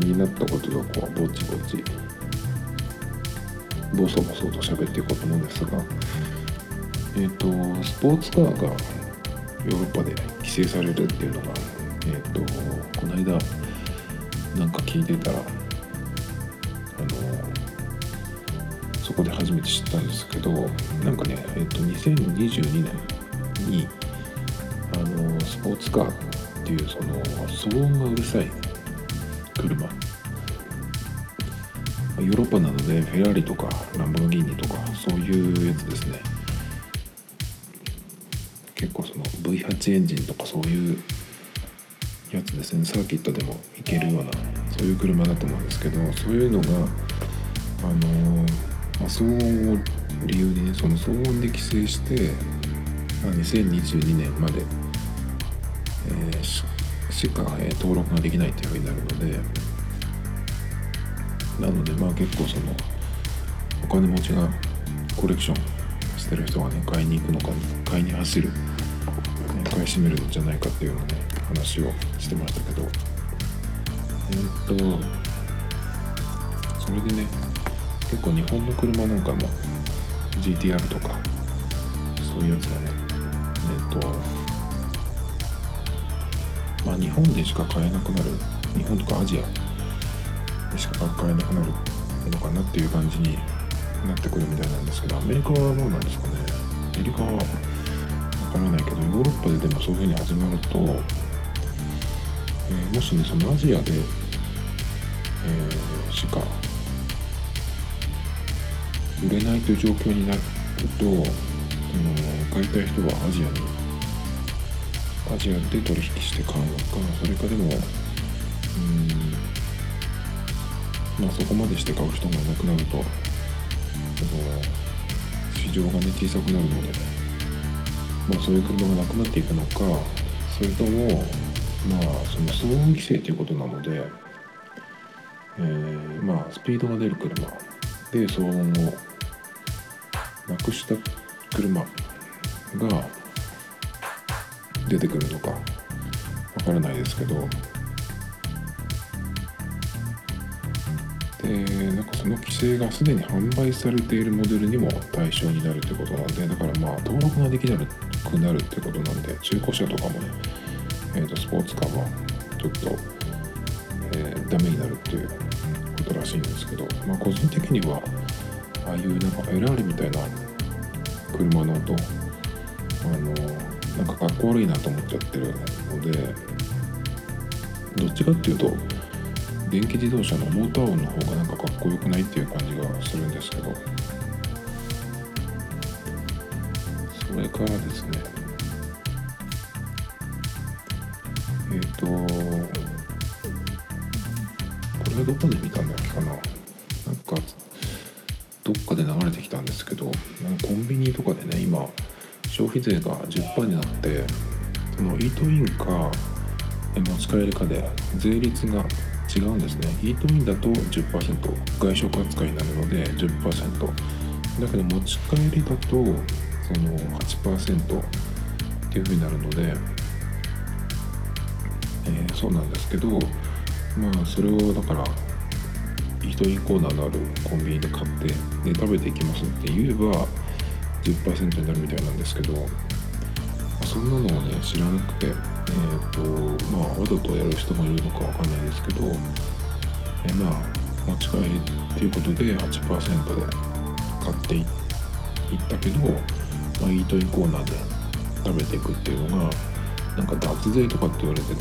気になったことがこうぼちぼちボソボソと喋っていこうと思うんですがえっとスポーツカーがヨーロッパで規制されるっていうのがえっとこの間なんか聞いてたらあのそこで初めて知ったんですけどなんかね、えっと2022年にあのスポーツカーっていうその騒音がうるさい車。ヨーロッパなのでフェラーリとかランボルギーニとかそういうやつですね。結構その V8 エンジンとかそういうやつですね。サーキットでも行けるようなそういう車だと思うんですけどそういうのがあのまあ、騒音を理由にねその騒音で規制して2022年まで、えー、しか、えー、登録ができないというふうになるのでなのでまあ結構そのお金持ちがコレクションしてる人がね買いに行くのか買いに走る買い占めるんじゃないかっていうようなね話をしてましたけど。えー、っとそれでね結構日本の車なんかも GTR とかそういうやつがねえっとまあ日本でしか買えなくなる日本とかアジアでしか買えなくなるのかなっていう感じになってくるみたいなんですけどアメリカはどうなんですかね。アメリカはわからないけどヨーロッパででもそういうふうに始まると、えー、もしねそのアジアで、えー、しか売れないという状況になると、うん、買いたい人はアジアにアジアで取引して買うのかそれかでもうんまあそこまでして買う人がいなくなるとその市場がね小さくなるので、まあ、そういう車がなくなっていくのかそれともまあその騒音規制ということなので、えー、まあスピードが出る車で騒音をなくした車が出てくるのかわからないですけど。でなんかその規制がすでに販売されているモデルにも対象になるということなんでだからまあ登録ができなくなるってことなんで中古車とかもね、えー、とスポーツカーはちょっと、えー、ダメになるっていうことらしいんですけどまあ個人的にはああいうなんかフェラーリみたいな車の音あのなんかかっこ悪いなと思っちゃってるのでどっちかっていうと電気自動車のモーター音の方がなんかかっこよくないっていう感じがするんですけどそれからですね。えっ、ー、とこれはどこで見たんだっけかな。なんかどっかで流れてきたんですけどコンビニとかでね今消費税が10%になってそのイートインか持ち帰りかで税率が違うんですね。イートインだと10%外食扱いになるので10%だけど持ち帰りだとその8%っていう風になるので、えー、そうなんですけどまあそれをだからイートインコーナーのあるコンビニで買ってで食べていきますって言えば10%になるみたいなんですけどそんなのをね知らなくてえっ、ー、とまあわざとやる人もいるのかわかんないですけどえまあ持ち帰りっていうことで8%で買っていったけど、まあ、イートインコーナーで食べていくっていうのがなんか脱税とかって言われててね。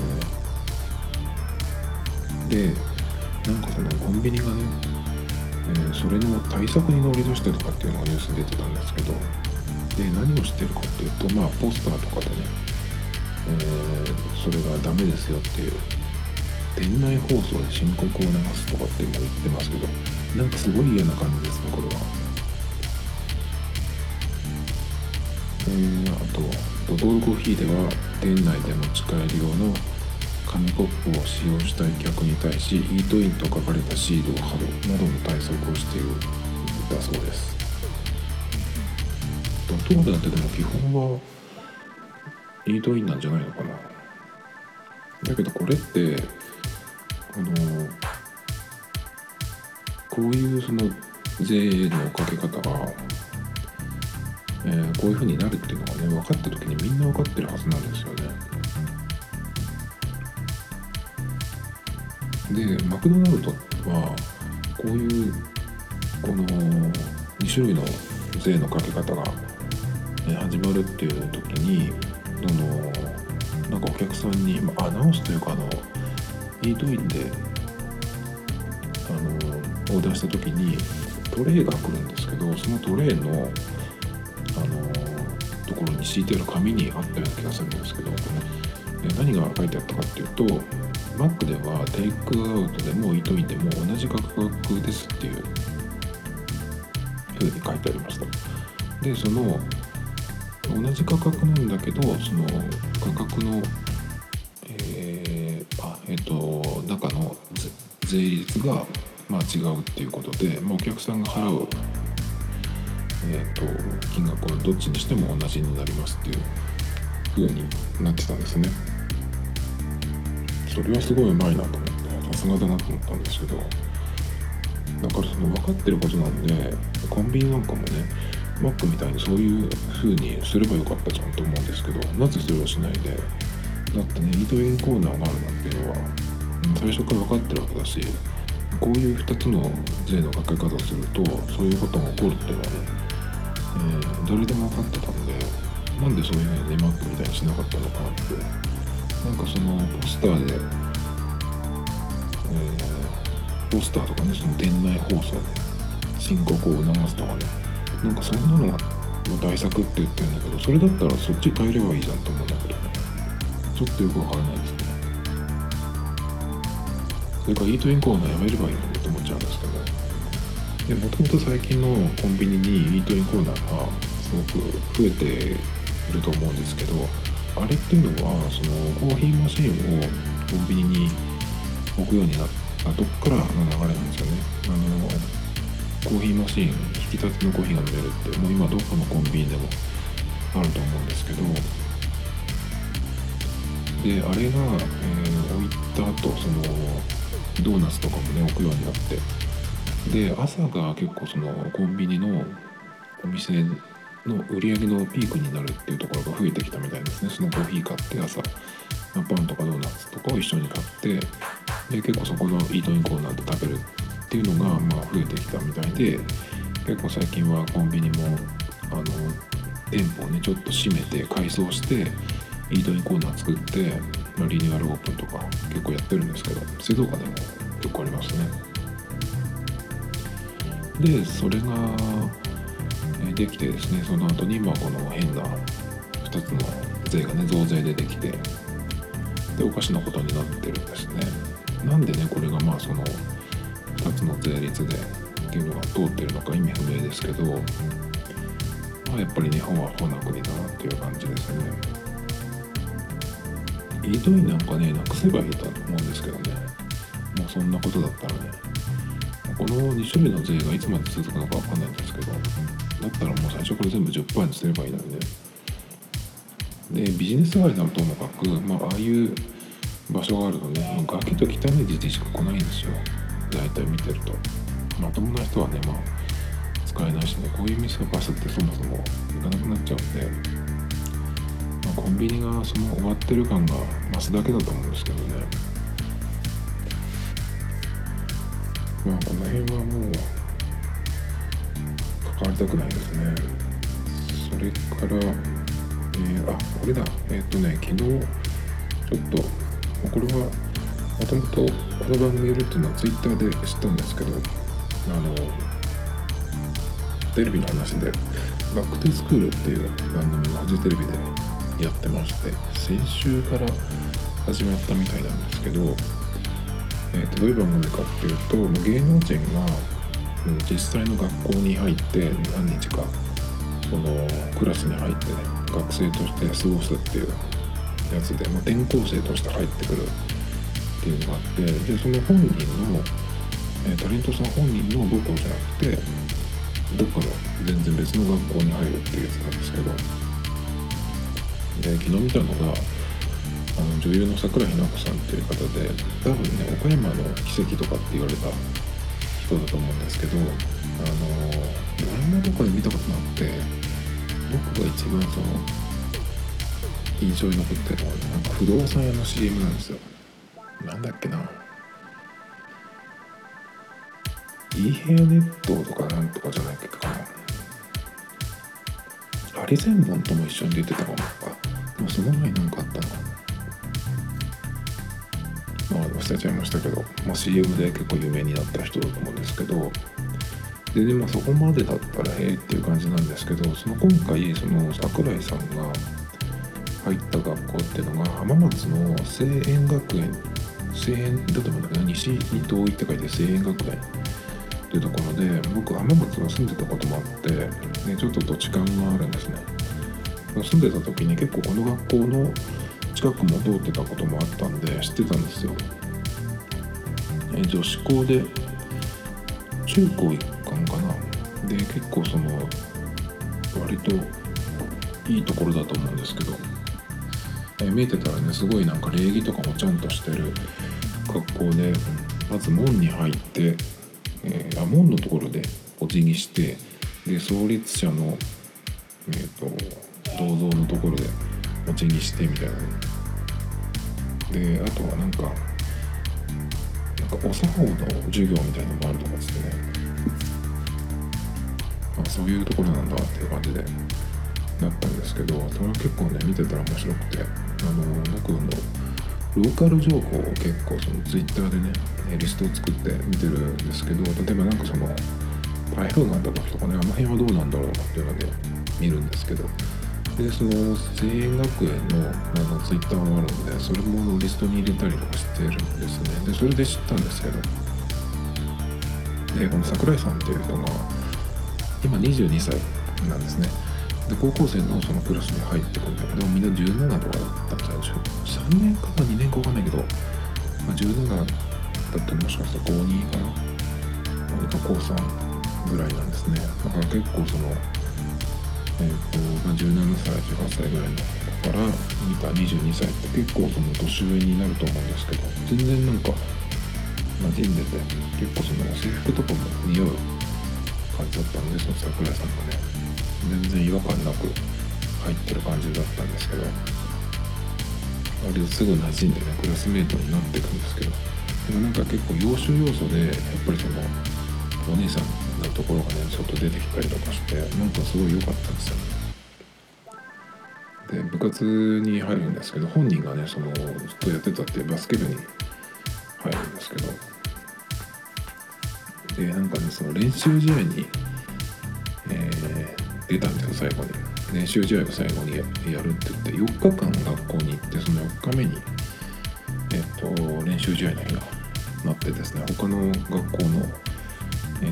でなんかそのコンビニがね、え、それの対策に乗り出してとかっていうのがニュースに出てたんですけどで何をしてるかっていうとまあポスターとかでね、えー、それがダメですよっていう店内放送で申告を流すとかっても言ってますけどなんかすごい嫌な感じですねこれは。えー、あとドトールコーヒーでは店内で持ち帰り用の紙コップを使用したい客に対しイートインと書かれたシールを貼るなどの対策をしているだそうです。ドトールなんてでも基本はイートインなんじゃないのかな。だけどこれってあのこういうその税のかけ方が、えー、こういうふうになるっていうのがね分かった時にみんな分かってるはずなんですよね。でマクドナルドはこういうこの2種類の税のかけ方が始まるっていう時にそのなんかお客さんに、アナウンスというかあのイートインであのオーダーした時にトレイが来るんですけどそのトレイのあのところに敷いてある紙にあったような気がするんですけど何が書いてあったかっていうとマックではテイクアウトでもイートインでも同じ価格ですっていうふうに書いてありましたでその同じ価格なんだけどその価格のえー、あえっ、ー、と中の税率がまあ違うっていうことで、まあ、お客さんが払うえーと、と金額はどっちにしても同じになりますっていう風になってたんですね。それはすごいうまいなと思ってさすがだなと思ったんですけど。だからその分かってることなんでコンビニなんかもねマックみたいにそういう風にすればよかったじゃんと思うんですけどなぜそれをしないでだってねイートインコーナーがあるなんていうのは最初から分かってるわけだしこういう2つの税のかけ方をするとそういうことが起こるっていうのはね、えー、誰でも分かってたんでなんでそういうふうにマックみたいにしなかったのかなってなんかそのポスターで、えー、ポスターとかねその店内放送で申告を促すとかねなんかそんなのが対策って言ってるんだけどそれだったらそっち変えればいいじゃんと思うんだけどね。ちょっとよくわからないですねそれからイートインコーナーやめればいいのにと思っちゃうんですけど。もともと最近のコンビニにイートインコーナーがすごく増えていると思うんですけどあれっていうのはそのコーヒーマシンをコンビニに置くようになったとこからの流れなんですよね。あのコーヒーマシン引き立てのコーヒーが飲めるってもう今どこのコンビニでもあると思うんですけど。であれが、えー、置いた後そのドーナツとかもね置くようになって。で朝が結構そのコンビニのお店の売り上げのピークになるっていうところが増えてきたみたいですね。そのコーヒー買って朝パンとかドーナツとかを一緒に買ってで結構そこのイートインコーナーで食べるっていうのがまあ増えてきたみたいで結構最近はコンビニもあの店舗をねちょっと閉めて改装してイートインコーナー作って、まあ、リニューアルオープンとか結構やってるんですけど静岡でも結構ありますね。でそれができてですねその後にまあこの変な2つの税がね増税でできてでおかしなことになってるんですね。なんでねこれがまあその2つの税率でっていうのが通ってるのか意味不明ですけど、まあ、やっぱり日本はほな国だなっていう感じですね。イートインなんかねなくせばいいと思うんですけどね。もうそんなことだったらねこの2種類の税がいつまで続くのか分かんないんですけど。だったらもう最初から全部10%にすればいいのにね。でビジネス街ならともかく、まあ、ああいう場所があるとね崖と汚い時期しか来ないんですよ。大体見てると。まともな人はねまあ使えないしね。こういう店の場所ってそもそも行かなくなっちゃうんで、まあ、コンビニがその終わってる感が増すだけだと思うんですけどね。まあこの辺はもう関わりたくないですね。それから、えー、あこれだ。えー、っとね昨日ちょっとこれはもともとこの番組やるっていうのはツイッターで知ったんですけどあのテレビの話で「バック・トゥ・スクール」っていう番組がフジテレビでやってまして先週から始まったみたいなんですけど、えー、とどういう番組かっていうと芸能人が実際の学校に入って何日かそのクラスに入ってね学生として過ごすっていうやつで、まあ、転校生として入ってくるっていうのがあってでその本人の、えタレントさん本人の母校じゃなくてどっかの全然別の学校に入るっていうやつなんですけどで昨日見たのがあの女優の桜井日奈子さんっていう方で多分ね岡山の奇跡とかって言われた人だと思うんですけどあのドラマとかで見たことがあって僕が一番その印象に残ってるのはなんか不動産屋の CM なんですよ。なんだっけな。いい部屋ネットとかなんとかじゃないっけかな。ハリセンボンとも一緒に出てたかもか。でもその前になんかあったのまあ忘れちゃいましたけど、まあ、CM で結構有名になった人だと思うんですけどででもそこまでだったらへえっていう感じなんですけどその今回その桜井さんが入った学校っていうのが浜松の聖園学園聖園だと思うんだけど西に遠いって書いて聖園学園っていうところで僕浜松は住んでたこともあってでちょっと土地勘があるんですね。住んでた時に結構この学校の近くも通ってたこともあったんで知ってたんですよ。え女子校で中高一貫かな。で結構その割といいところだと思うんですけど、え見えてたらねすごいなんか礼儀とかもちゃんとしてる学校でまず門に入ってえー、門のところでお辞儀してで創立者の、えーと、銅像のところでお辞儀してみたいな。であとはなんかなんかお作法の授業みたいなのもあると思うんですね。あそういうところなんだっていう感じでなったんですけどそれは結構ね見てたら面白くて。あの僕のローカル情報を結構そのツイッターでねリストを作って見てるんですけど例えばなんかその台風があった時とかねあの辺はどうなんだろうなっていうので見るんですけどでその聖園学園のあのツイッターがあるんでそれもリストに入れたりとかしてるんですね。でそれで知ったんですけどでこの桜井さんっていう人が今22歳なんですね。で高校生のそのクラスに入ってくるんだけどみんな17とかだったんじゃないでしょう3年か2年か分かんないけど、まあ、17だってもしかしたら高2かな。何か高3ぐらいなんですね。だから結構そのえ、ー、と、まあ、17歳18歳ぐらいのから見た22歳って結構その年上になると思うんですけど全然なんか馴染んでて結構その制服とかも似合う感じだったんでその桜井さんがね。全然違和感なく入ってる感じだったんですけど割とすぐ馴染んでねクラスメートになっていくんですけどでもなんか結構要所要所でやっぱりそのお兄さんのところがねちょっと出てきたりとかしてなんかすごい良かったんですよ。ねで部活に入るんですけど本人がねそのずっとやってたってバスケ部に入るんですけど。でなんかねその練習試合に、えー出たんですよ最後に。練習試合を最後にやるって言って4日間学校に行ってその4日目にえっと練習試合の日がなってですね他の学校の、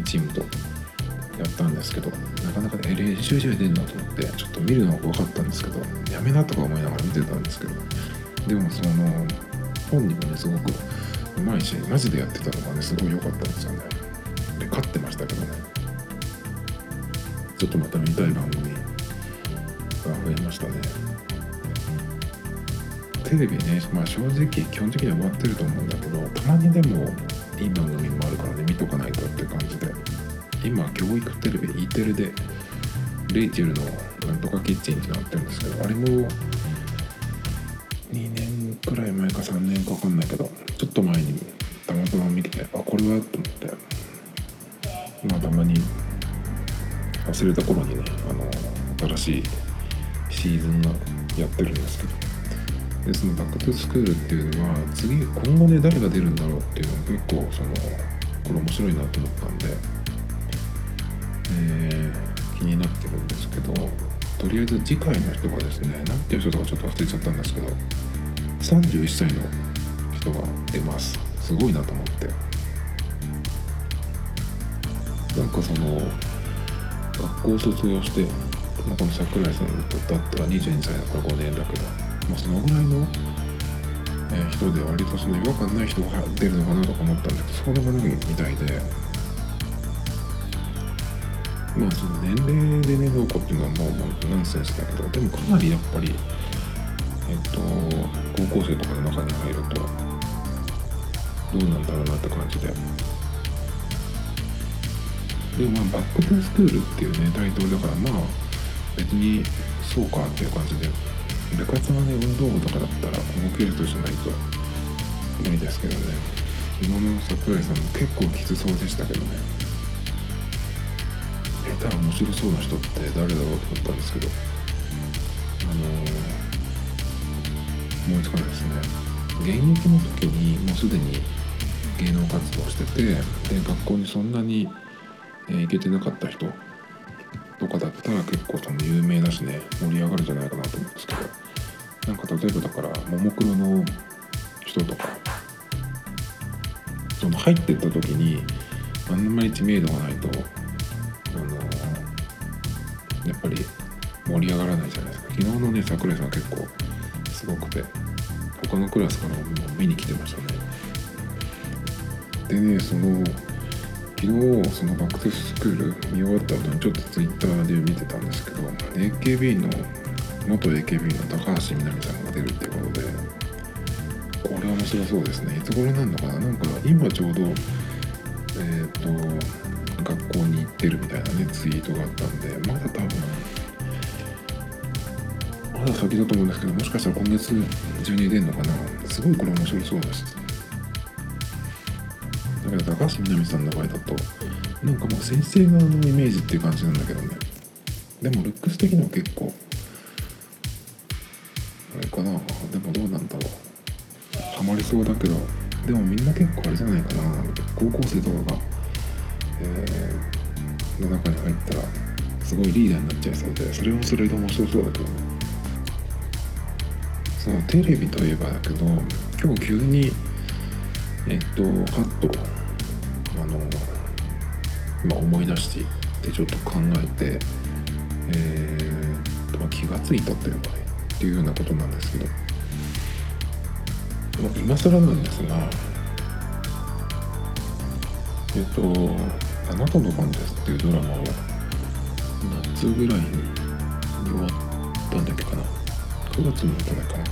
チームとやったんですけどなかなかね練習試合出んなと思ってちょっと見るのが怖かったんですけどやめなとか思いながら見てたんですけどでもその本人もねすごくうまいしマジでやってたのがねすごい良かったんですよね。で勝ってましたけどね。ちょっとまた見たい番組が増えましたね。テレビね、まあ、正直基本的には終わってると思うんだけどたまにでもいい番組もあるからね見とかないとって感じで。今教育テレビ E テレでレイチェルのなんとかキッチンってなってるんですけどあれも2年くらい前か3年か分かんないけどちょっと前にたまたま見ててあこれはと思ってまあたまに忘れた頃にねあの新しいシーズンがやってるんですけど。でそのバックトゥスクールっていうのは次今後ね誰が出るんだろうっていうのが結構そのこれ面白いなと思ったんで、えー、気になってるんですけどとりあえず次回の人がですね何ていう人とかちょっと忘れちゃったんですけど31歳の人が出ます。すごいなと思って。なんかその学校を卒業して、この桜井さんだったら22歳だから5年だけど、まあ、そのぐらいの、えー、人で割とその違和感ない人が出るのかなとか思ったんだけどそうでもないみたいで。まあその年齢でねどうこうっていうのはもうもうナンセンスだけどでもかなりやっぱりえっと高校生とかの中に入るとどうなんだろうなって感じで。でもまあバック・トゥ・スクールっていうねタイトルだからまあ別にそうかっていう感じで。部活はね運動部とかだったら動ける人じゃないと無理ですけどね。昨日の桜井さんも結構きつそうでしたけどね。下手面白そうな人って誰だろうと思ったんですけど。あのー、思いつかないですね。現役の時にもうすでに芸能活動しててで学校にそんなにえ、行けてなかった人とかだったら結構その有名だしね盛り上がるんじゃないかなと思うんですけど。なんか例えばだからももクロの人とかその入ってった時にあんまり知名度がないとあのやっぱり盛り上がらないじゃないですか。昨日のね桜井さん結構すごくて他のクラスからも見に来てましたね。でねその昨日そのバックトゥスクール見終わった後にちょっとツイッターで見てたんですけど AKB の元 AKB の高橋みなみさんが出るってことでこれは面白そうですね。いつ頃なんのかな？なんか今ちょうどえっ、ー、と学校に行ってるみたいなねツイートがあったんでまだ多分まだ先だと思うんですけどもしかしたら今月中に出るのかな？すごいこれ面白そうですだけど高橋みなみさんの場合だとなんかもう先生側のイメージっていう感じなんだけどね。でもルックス的には結構あれかな。でもどうなんだろう。ハマりそうだけどでもみんな結構あれじゃないかな。高校生とかが、えー、の中に入ったらすごいリーダーになっちゃいそうでそれもそれで面白そうだけどね。そのテレビといえばだけど今日急にえっとハッとあの、ま、思い出してちょっと考えて、えーま、気が付いたというかっていうようなことなんですけど、ま、今更なんですがえっと「あなたの番です」っていうドラマを夏ぐらいに終わったんだっけかな。9月のぐらいかな、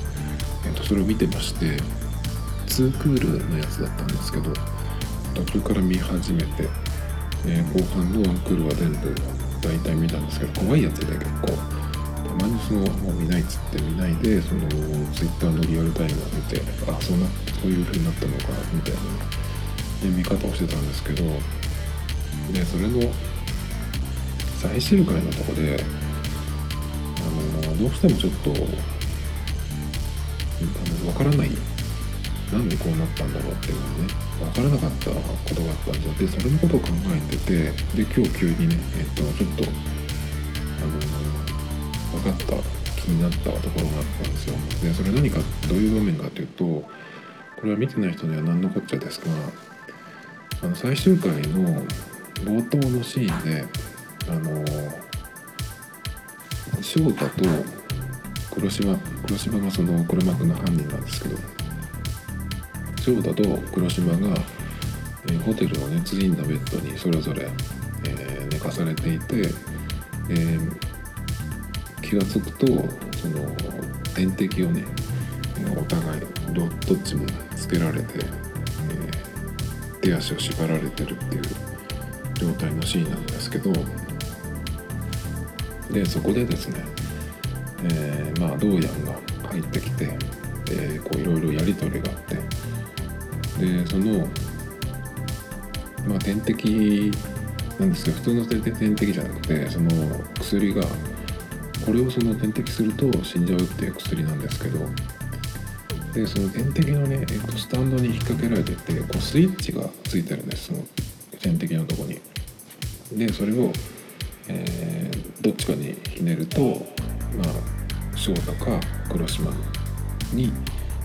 えっと、それを見てまして2クールのやつだったんですけど途中から見始めて、えー、後半のワンクールは全部大体見たんですけど怖いやつで結構たまにそのもう見ないっつって見ないでその Twitter のリアルタイムを見てあそんなそういう風になったのかみたいな、ね、見方をしてたんですけどでそれの最終回のとこであのどうしてもちょっとあの分からないなんでこうなったんだろうっていうのはね分からなかったことがあったんですよ。でそれのことを考えててで今日急にね、えっと、ちょっとあの分かった気になったところがあったんですよ。でそれ何かどういう場面かというとこれは見てない人には何のこっちゃですがあの最終回の冒頭のシーンであの翔太と黒島黒島がその黒幕の犯人なんですけど翔太と黒島が、えー、ホテルのねツインのベッドにそれぞれ、えー、寝かされていて、えー、気が付くとその点滴をねお互いどどっちもつけられて、えー、手足を縛られてるっていう状態のシーンなんですけどでそこでですね、えー、まあドーヤンが入ってきて、えー、こういろいろやり取りがあってでそのまあ点滴なんですけど普通の点滴じゃなくてその薬がこれをその点滴すると死んじゃうっていう薬なんですけどでその点滴のね、えっと、スタンドに引っ掛けられててこうスイッチがついてるんですその点滴のとこに。でそれを、えー、どっちかにひねるとまあ翔太か黒島に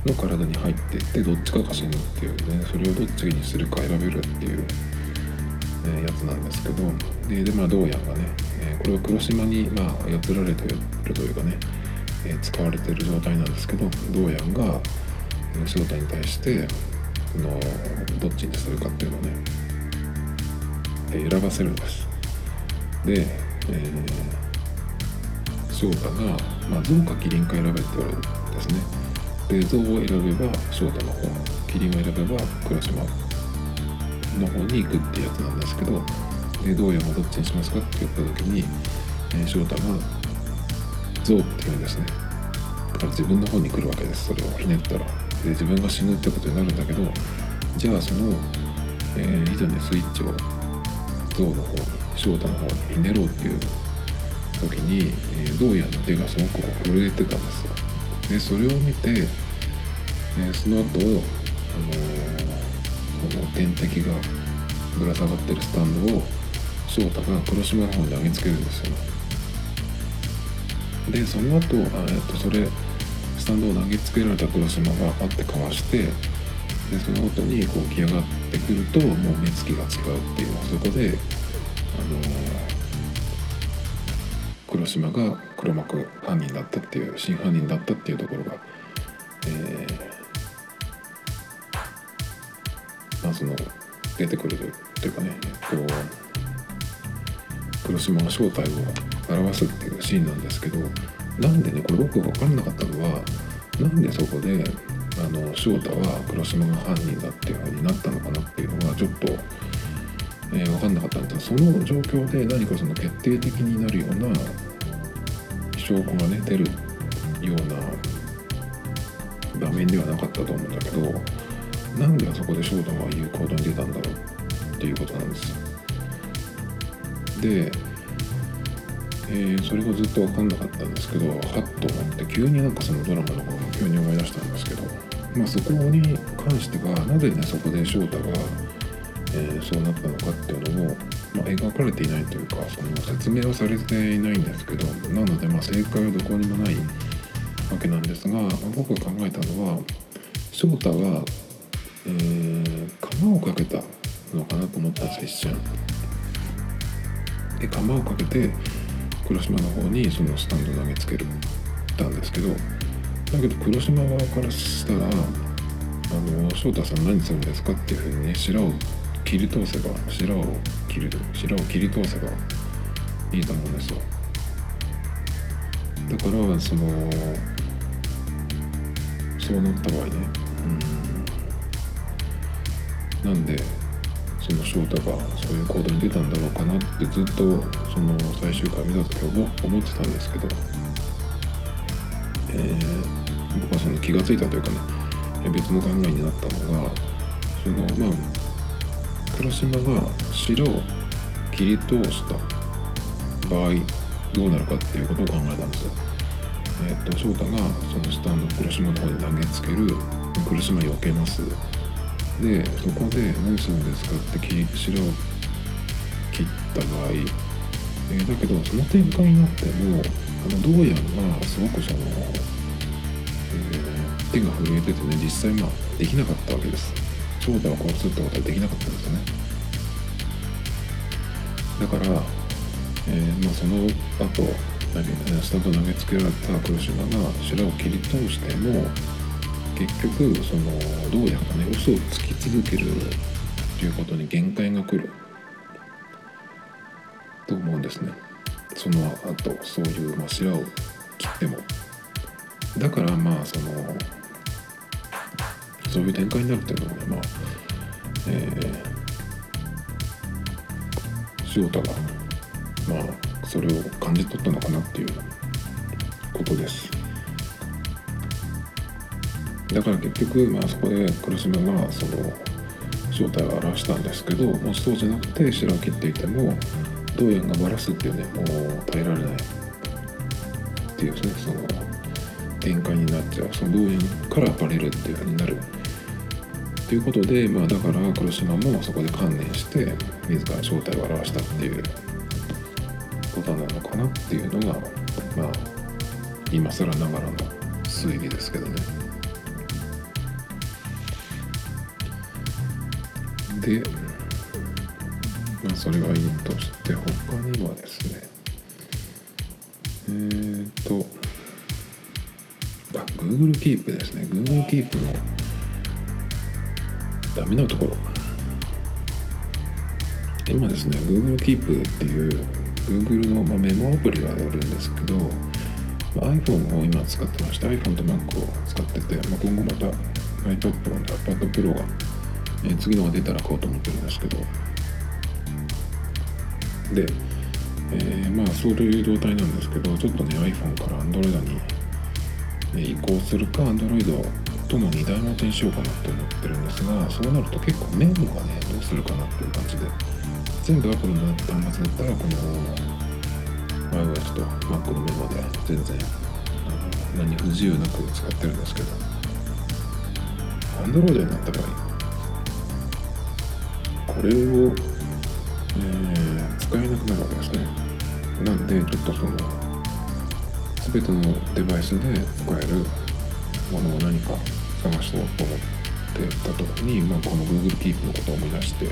の体に入ってってどっちかが死ぬっていうねそれをどっちにするか選べるっていう、えやつなんですけどででまあどうやがね、えこれは黒島にまあ操られてるというかね、え使われてる状態なんですけどどうやんが翔太に対してのどっちにするかっていうのをね、え選ばせるんです。で、えー、翔太が、まあ、象かキリンか選べって言われるんですね。で象を選べば翔太の方キリンを選べば倉島の方に行くってやつなんですけどでどうやもどっちにしますかって言った時に、えー、翔太が象って言うんですねだから自分の方に来るわけです。それをひねったら。で自分が死ぬってことになるんだけどじゃあその、えー、以前のスイッチを象の方翔太の方にひねろうっていう時に、えー、どうやの手がすごく震えてたんですよ。でそれを見て、えー、その後あのー、この天敵がぶら下がってるスタンドを翔太が黒島の方に投げつけるんですよ。でその後あえっとそれスタンドを投げつけられた黒島があってかわしてでその後にこう来上がってくるともう目つきが違うっていうそこであの黒島が黒幕犯人だったっていう真犯人だったっていうところが、えー、まあその出てくるというかねこう黒島が正体を表すっていうシーンなんですけどなんでねこれ僕が分かんなかったのはなんでそこであの翔太は黒島が犯人だっていう風になったのかなっていうのがちょっと、えー、分かんなかったんですがその状況で何かその決定的になるような証拠がね出るような場面ではなかったと思うんだけどなんであそこで翔太が言う行動に出たんだろうっていうことなんです。よでえー、それがずっと分かんなかったんですけどはっと思って急になんかそのドラマのことを急に思い出したんですけど、まあ、そこに関してはなぜねそこで翔太が、えー、そうなったのかっていうのも、まあ、描かれていないというかその説明はされていないんですけどなのでま正解はどこにもないわけなんですが、ま、僕が考えたのは翔太が、えー、釜をかけたのかなと思ったんです一瞬。で釜をかけて黒島の方にそのスタンド投げつけるたんですけどだけど黒島側からしたら「あの翔太さん何するんですか?」っていうふうにね白を切り通せば白を切る白を切り通せばいいと思うんですよだからそのそうなった場合ねうんなんでその翔太がそういう行動に出たんだろうかなってずっとその最終回見た時は思ってたんですけど、えー、僕はその気が付いたというかね別の考えになったのがそのまあ黒島が白を切り通した場合どうなるかっていうことを考えたんですよ。えー、っと翔太がそのスタンド黒島の方に投げつける黒島避けますでそこで「何するんですか?」って切り白を切った場合、えー、だけどその展開になってもあのどうやらすごくその、えー、手が震えててね実際まあできなかったわけです翔太を殺すってことはできなかったんですよね。だから、えー、まあ、その後スタート投げつけられた黒島が白を切り通しても結局そのどうやらね嘘をつき続けるということに限界が来る。と思うんですね。その後そういう、まあ、白を切っても。だからまあそのそういう展開になるっていうのはまあえー、翔太がまあそれを感じ取ったのかなっていうことです。だから結局、まあ、そこで黒島がその正体を表したんですけどもしそうじゃなくて白を切っていても道円がバラすっていうねもう耐えられないっていうねその展開になっちゃう。その道円からバレるっていうふうになる。っていうことで、まあ、だから黒島もそこで観念して自ら正体を表したっていうことなのかなっていうのがまあ今更ながらの推理ですけどね。で、まあ、それはいいとして他にはですねえっ、ー、とあ Google Keep ですね Google Keep のダメなところ。今ですね Google Keep っていう Google の、まあ、メモアプリがあるんですけど、まあ、iPhone を今使ってまして iPhone と Mac を使ってて、まあ、今後また iPad Pro と iPad Pro が、えー、次のが出たら買おうと思ってるんですけど。で、えー、まあそういう状態なんですけどちょっとね iPhone から Android に、移行するか Android との2台持ちにしようかなって思ってるんですがそうなると結構メモがねどうするかなっていう感じで。全部 Apple の端末だったらこの iOS と Mac のメモで全然何不自由なく使ってるんですけど。Android になった場合これを、えー、使えなくなるわけですね。なんでちょっとその全てのデバイスで使えるものを何か探そうと思ってた時に、まあ、この Google Keep のことを思い出して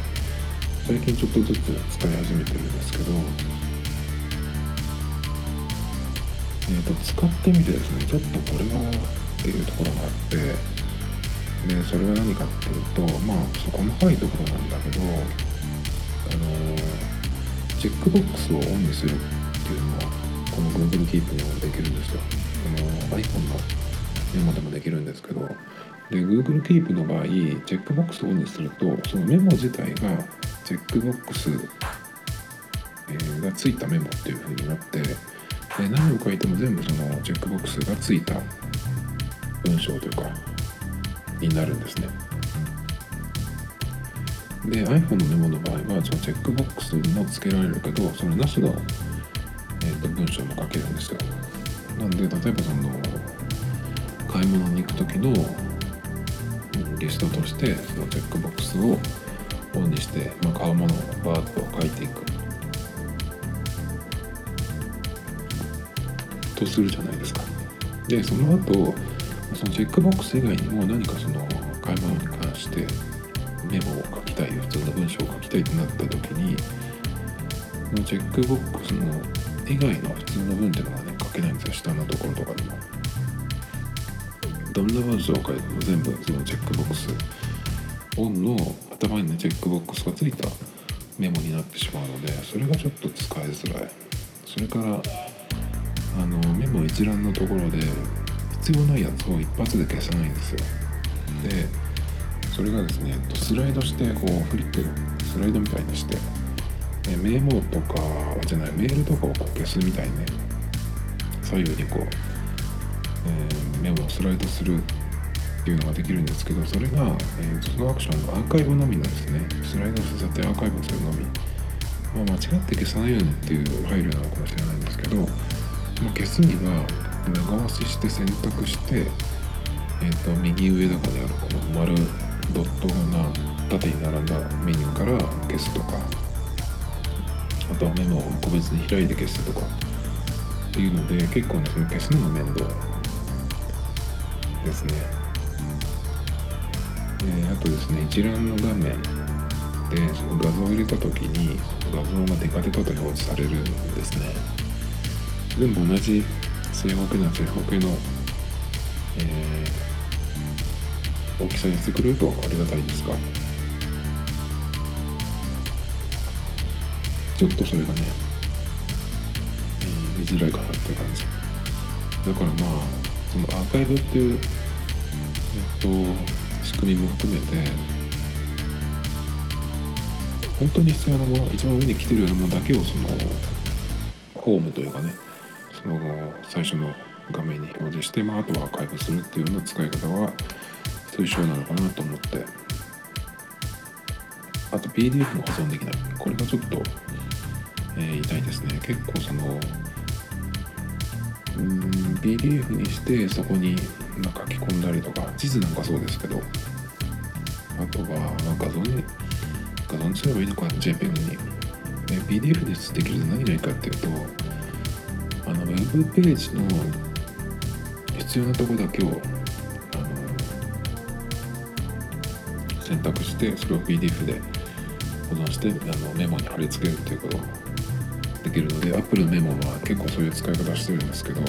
最近ちょっとずつ使い始めてるんですけど、えーと、使ってみてですねちょっとこれはっていうところがあってでそれは何かっていうとまあ細かいところなんだけどあのチェックボックスをオンにするっていうのはこの Google Keep にもできるんですよ。この iPhone のメモでもできるんですけどで Google Keep の場合チェックボックスをオンにするとそのメモ自体がチェックボックス、がついたメモっていう風になってで何を書いても全部そのチェックボックスがついた文章というかになるんですね。で iPhone のメモの場合はそのチェックボックスもつけられるけどそれなしの、えーと、文章も書けるんですよ。なんで例えばその買い物に行く時のリストとしてそのチェックボックスをオンにして、まあ、買うものをバーッと書いていく。とするじゃないですか。でその後そのチェックボックス以外にも何かその買い物に関してメモを書きたい普通の文章を書きたいとなった時にチェックボックスの以外の普通の文っていうのがね書けないんですよ。下のところとかでも。どんな文章を書いても全部そのチェックボックスオンの頭にねチェックボックスがついたメモになってしまうのでそれがちょっと使いづらい。それからあのメモ一覧のところで必要ないやつを一発で消さないんですよ。でそれがですねスライドしてこうフリップスライドみたいにして。メモとかじゃないメールとかをこう消すみたいにね。左右にこう、え、メモをスライドするっていうのができるんですけどそれが、えー、そのアクションのアーカイブのみなんですね。スライドさせてアーカイブするのみ、まあ、間違って消さないようにっていう配慮なのかもしれないんですけど、まあ、消すには長押しして選択して、えーと、右上とかにあるこの丸ドットが縦に並んだメニューから消すとかあとはメモを個別に開いて消すとかっていうので結構ねその消すのが面倒。ですね。えあとですね一覧の画面でその画像を入れた時に画像がデカデカと表示されるんですね。全部同じ正方形な正方形の、えー、大きさにしてくれるとありがたいですがちょっとそれがね、えー、見づらいかなって感じだからまあそのアーカイブっていうえっと仕組みも含めて本当に必要なもの一番上に来てるようなものだけをそのホームというかねその最初の画面に表示して、まあ、あとはアーカイブするっていうような使い方は推奨なのかなと思って。あと PDF も保存できない。これがちょっと、えー、痛いですね。結構その PDF にしてそこにま書き込んだりとか地図なんかそうですけどあとは、画像に画像にすればいいのか JPEG に、え PDF でできると何がいいかっていうとあのウェブページの必要なとこだけを選択してそれを PDF で保存してあのメモに貼り付けるっていうこと。できるので Apple メモは結構そういう使い方してるんですけど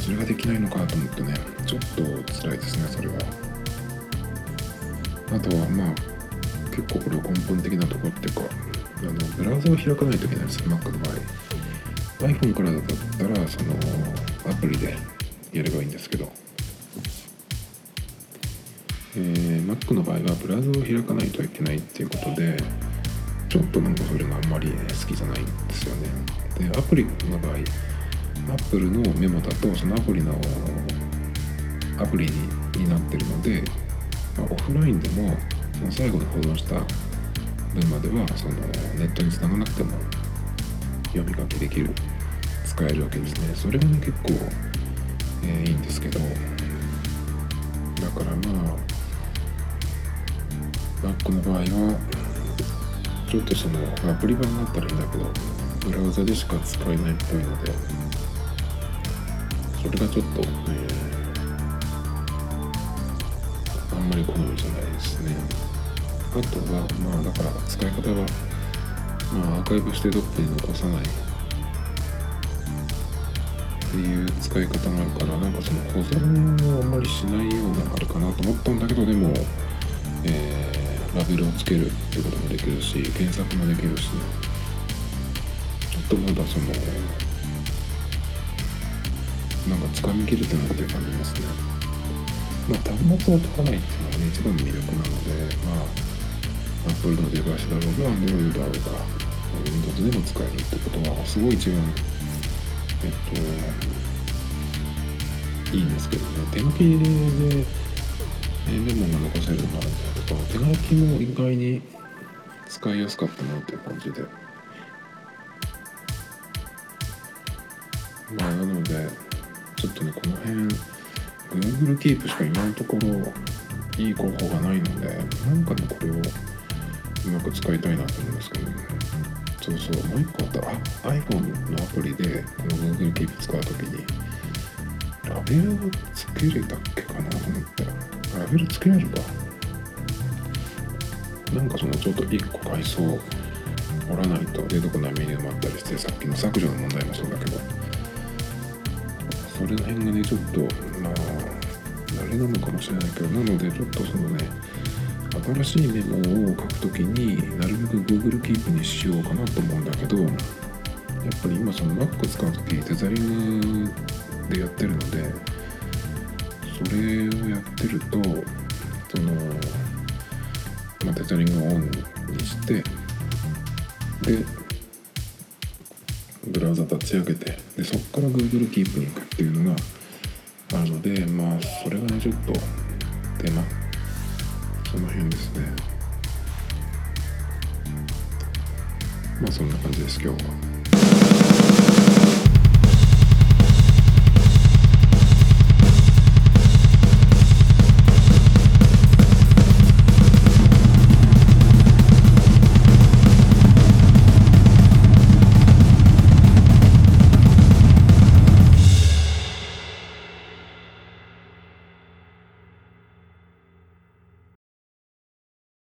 それができないのかと思ってねちょっと辛いですねそれは。あとはまあ結構これは根本的なところっていうかあのブラウザを開かないといけないんですよ Mac の場合。iPhone からだったらそのアプリでやればいいんですけど、えー、Mac の場合はブラウザを開かないといけないっていうことでちょっとなんかそれがあんまり、好きじゃないんですよね。でアプリの場合 Apple のメモだとそのアプリのアプリになってるので、まあ、オフラインでもその最後に保存した分まではそのネットにつながなくても読み書きできる使えるわけですね。それがね結構、えー、いいんですけどだからまあ Mac の場合はちょっとそのアプリ版になったらいいんだけどブラウザでしか使えないっぽいのでそれがちょっと、えー、あんまり好みじゃないですね。あとはまあだから使い方はまあアーカイブしてどっかに残さない。っていう使い方があるからなんかその保存をあんまりしないようなあれかなと思ったんだけどでも、えー、ラベルをつけるっていうこともできるし検索もできるしね。ちょっとまだそのなんか掴みきれてないって感じますね。まあ端末を取らないっていうのがね一番の魅力なのでまあ Apple のデバイスだろうが Android だろうが Windows でも使えるってことはすごい一番えっといいんですけどね。手書きでメモが残せるのがあるんだけど手書きも意外に使いやすかったなっていう感じで。まあなのでちょっとねこの辺 Google Keep しか今のところいい候補がないのでなんかねこれをうまく使いたいなと思うんですけどね。そうそうもう一個あった。iPhone のアプリでこの Google Keep 使う時にラベルをつけれたっけかなと思ってラベルつけれるか。なんかそのちょっと1個階層折らないと出てこないメニューもあったりしてさっきの削除の問題もそうだけど。それの辺がねちょっとまあ慣れなのかもしれないけどなのでちょっとそのね新しいメモを書くときになるべく Google Keep にしようかなと思うんだけどやっぱり今その Mac 使うときテザリングでやってるのでそれをやってるとその、テザリングをオンにしてでブラウザ立ち上げてでそこから Google Keep に行くっていうのがあるのでまあそれがねちょっと手間その辺ですねまあそんな感じです今日は。